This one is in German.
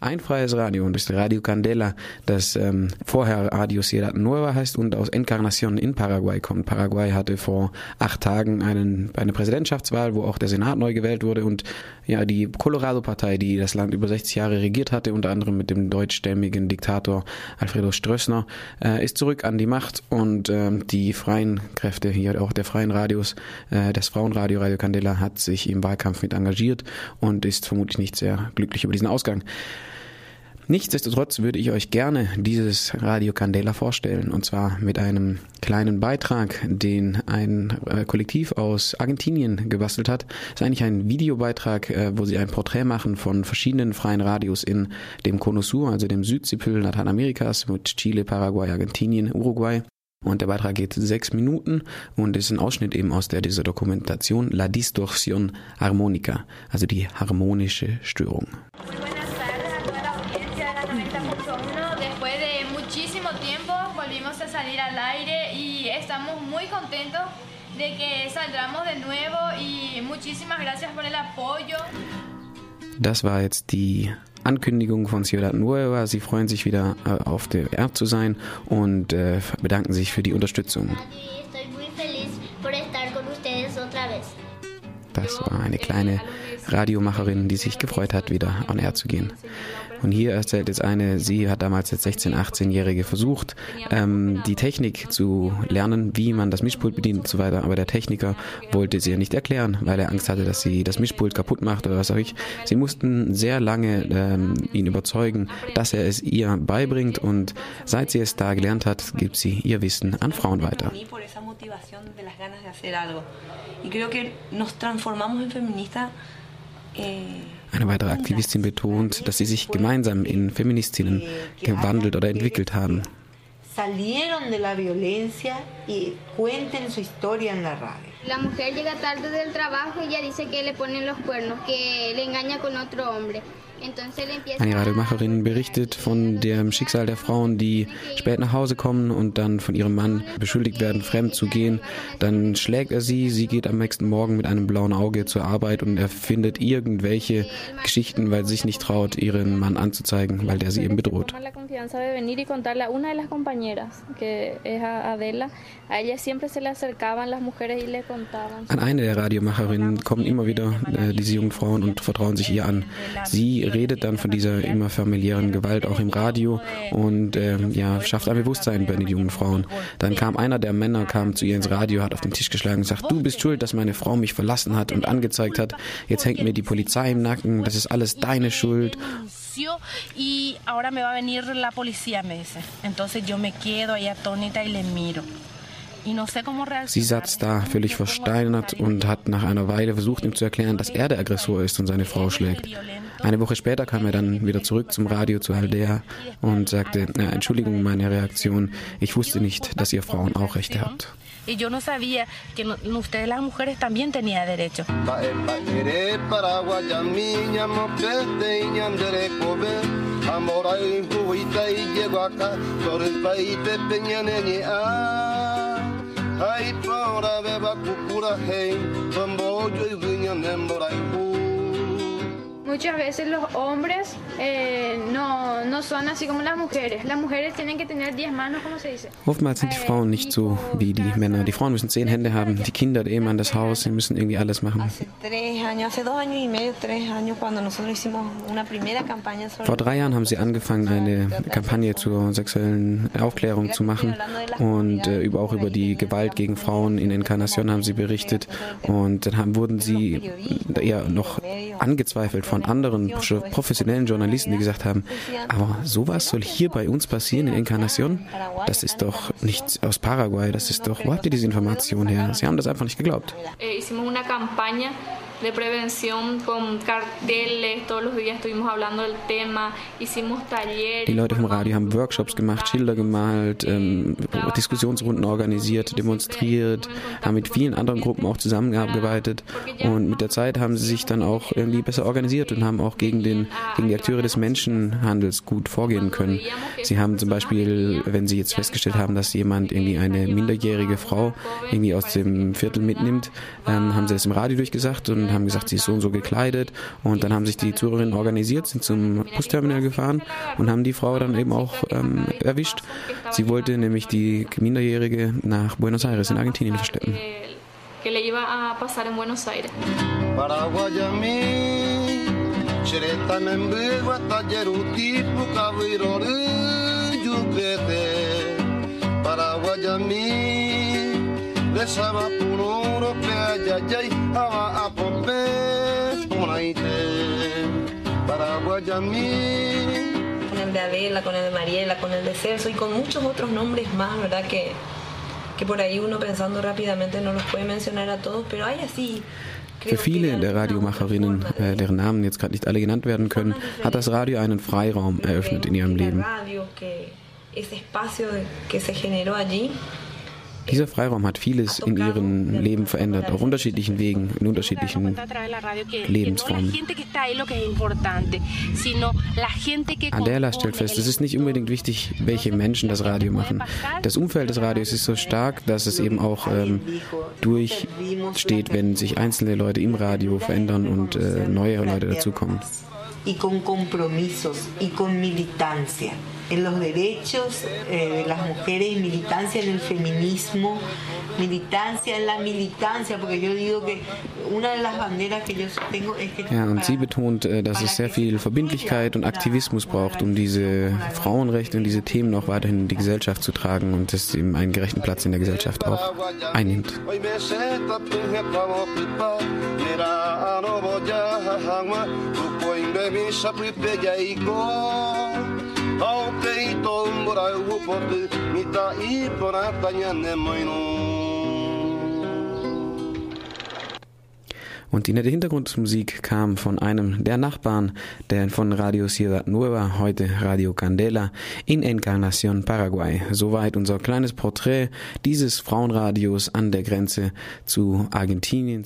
ein freies Radio und das Radio Candela, das ähm, vorher Radio Ciudad Nueva heißt und aus Encarnacion in Paraguay kommt. Paraguay hatte vor acht Tagen einen, eine Präsidentschaftswahl, wo auch der Senat neu gewählt wurde und ja, die Colorado-Partei, die das Land über 60 Jahre regiert hatte, unter anderem mit dem deutschstämmigen Diktator Alfredo Stroessner, äh, ist zurück an die Macht und äh, die freien Kräfte, hier auch der freien Radios, äh, das Frauenradio Radio Candela hat sich im Wahlkampf mit engagiert und ist vermutlich nicht sehr glücklich über diesen Ausgang. Nichtsdestotrotz würde ich euch gerne dieses Radio Candela vorstellen und zwar mit einem kleinen Beitrag, den ein äh, Kollektiv aus Argentinien gebastelt hat. Das ist eigentlich ein Videobeitrag, äh, wo sie ein Porträt machen von verschiedenen freien Radios in dem Cono Sur, also dem Südzipfel Lateinamerikas mit Chile, Paraguay, Argentinien, Uruguay. Und der Beitrag geht sechs Minuten und ist ein Ausschnitt eben aus der, dieser Dokumentation La Distorsión Harmónica, also die harmonische Störung. De que saldremos de nuevo y muchísimas gracias por el apoyo. Das war jetzt die Ankündigung von Ciudad Nueva. Sie freuen sich wieder äh, auf der Erd zu sein und äh, bedanken sich für die Unterstützung. Das war eine kleine Radiomacherin, die sich gefreut hat, wieder on Air zu gehen. Und hier erzählt jetzt eine, sie hat damals als 16-, 18-Jährige versucht, ähm, die Technik zu lernen, wie man das Mischpult bedient und so weiter. Aber der Techniker wollte sie ja nicht erklären, weil er Angst hatte, dass sie das Mischpult kaputt macht oder was auch ich. Sie mussten sehr lange ähm, ihn überzeugen, dass er es ihr beibringt und seit sie es da gelernt hat, gibt sie ihr Wissen an Frauen weiter. Y creo que nos transformamos en feministas eine weitere Aktivistin betont, dass sie sich gemeinsam in Feministinnen gewandelt oder entwickelt haben. Salieron de la violencia y cuenten su historia en la radio. La mujer llega tarde del trabajo y ella dice que le ponen los cuernos, que le engaña con otro hombre. Eine Radiomacherin berichtet von dem Schicksal der Frauen, die spät nach Hause kommen und dann von ihrem Mann beschuldigt werden, fremd zu gehen. Dann schlägt er sie, sie geht am nächsten Morgen mit einem blauen Auge zur Arbeit und er findet irgendwelche Geschichten, weil sie sich nicht traut, ihren Mann anzuzeigen, weil der sie eben bedroht. An eine der Radiomacherinnen kommen immer wieder äh, diese jungen Frauen und vertrauen sich ihr an. Sie redet dann von dieser immer familiären Gewalt auch im Radio und äh, ja, schafft ein Bewusstsein bei den jungen Frauen. Dann kam einer der Männer, kam zu ihr ins Radio, hat auf den Tisch geschlagen und sagt, du bist schuld, dass meine Frau mich verlassen hat und angezeigt hat. Jetzt hängt mir die Polizei im Nacken, das ist alles deine Schuld. y ahora me va a venir la policía, me dice. Entonces yo me quedo ahí atónita y le miro. Sie saß da völlig versteinert und hat nach einer Weile versucht, ihm zu erklären, dass er der Aggressor ist und seine Frau schlägt. Eine Woche später kam er dann wieder zurück zum Radio zu Aldea und sagte, äh, Entschuldigung meine Reaktion, ich wusste nicht, dass ihr Frauen auch Rechte habt. Y yo no sabía que no, ustedes las mujeres también tenían derecho. Ai, para beba kukura hei, pambojo i vinha nembora i muchas veces los hombres eh, no, no son así como las mujeres. Las mujeres tienen que tener diez manos, ¿cómo se dice? Oftmals sind die eh, Frauen nicht so wie die Männer. Die Frauen müssen zehn Hände haben, die Kinder, der Ehemann, das Haus, sie müssen irgendwie alles machen. Vor drei Jahren haben sie angefangen, eine Kampagne zur sexuellen Aufklärung zu machen und äh, über, auch über die Gewalt gegen Frauen in Encarnacion haben sie berichtet und dann haben, wurden sie eher noch angezweifelt von von anderen professionellen Journalisten, die gesagt haben, aber sowas soll hier bei uns passieren in Encarnacion? Das ist doch nicht aus Paraguay, das ist doch, wo habt ihr diese Information her? Sie haben das einfach nicht geglaubt. De prevención con carteles, todos los días estuvimos hablando del tema, hicimos talleres. Die Leute vom Radio haben Workshops gemacht, Schilder gemalt, ähm, Diskussionsrunden organisiert, demonstriert, haben mit vielen anderen Gruppen auch zusammengearbeitet und mit der Zeit haben sie sich dann auch irgendwie besser organisiert und haben auch gegen, den, gegen die Akteure des Menschenhandels gut vorgehen können. Sie haben zum Beispiel, wenn sie jetzt festgestellt haben, dass jemand irgendwie eine minderjährige Frau irgendwie aus dem Viertel mitnimmt, ähm, haben sie das im Radio durchgesagt und und haben gesagt, sie ist so und so gekleidet. Und dann haben sich die Zuhörerinnen organisiert, sind zum Busterminal gefahren und haben die Frau dann eben auch ähm, erwischt. Sie wollte nämlich die Minderjährige nach Buenos Aires in Argentinien verstecken. que Con el de Adela, con el de Mariela, con el de Celso y con muchos otros nombres más, ¿verdad? Que que por ahí uno pensando rápidamente no los puede mencionar a todos, pero hay así Für viele der Radiomacherinnen, äh, deren Namen jetzt gerade nicht alle genannt werden können, hat das Radio einen Freiraum eröffnet in ihrem Leben. Dieser Freiraum hat vieles in ihrem Leben verändert, auf unterschiedlichen Wegen, in unterschiedlichen Lebensformen. Adela stellt fest, es ist nicht unbedingt wichtig, welche Menschen das Radio machen. Das Umfeld des Radios ist so stark, dass es eben auch ähm, durchsteht, wenn sich einzelne Leute im Radio verändern und äh, neue Leute dazukommen. Y con compromisos y con militancia en los derechos eh, de las mujeres, militancia en el feminismo, militancia en la militancia, porque yo digo que una de las banderas que yo tengo es que... Ja, und sie betont, äh, dass es sehr viel Verbindlichkeit und Aktivismus braucht, um diese Frauenrechte und diese Themen auch weiterhin in die Gesellschaft zu tragen und dass eben einen gerechten Platz in der Gesellschaft auch einnimmt. Und die nette Hintergrundmusik kam von einem der Nachbarn der von Radio Ciudad Nueva, heute Radio Candela, in Encarnación, Paraguay. Soweit unser kleines Porträt dieses Frauenradios an der Grenze zu Argentinien.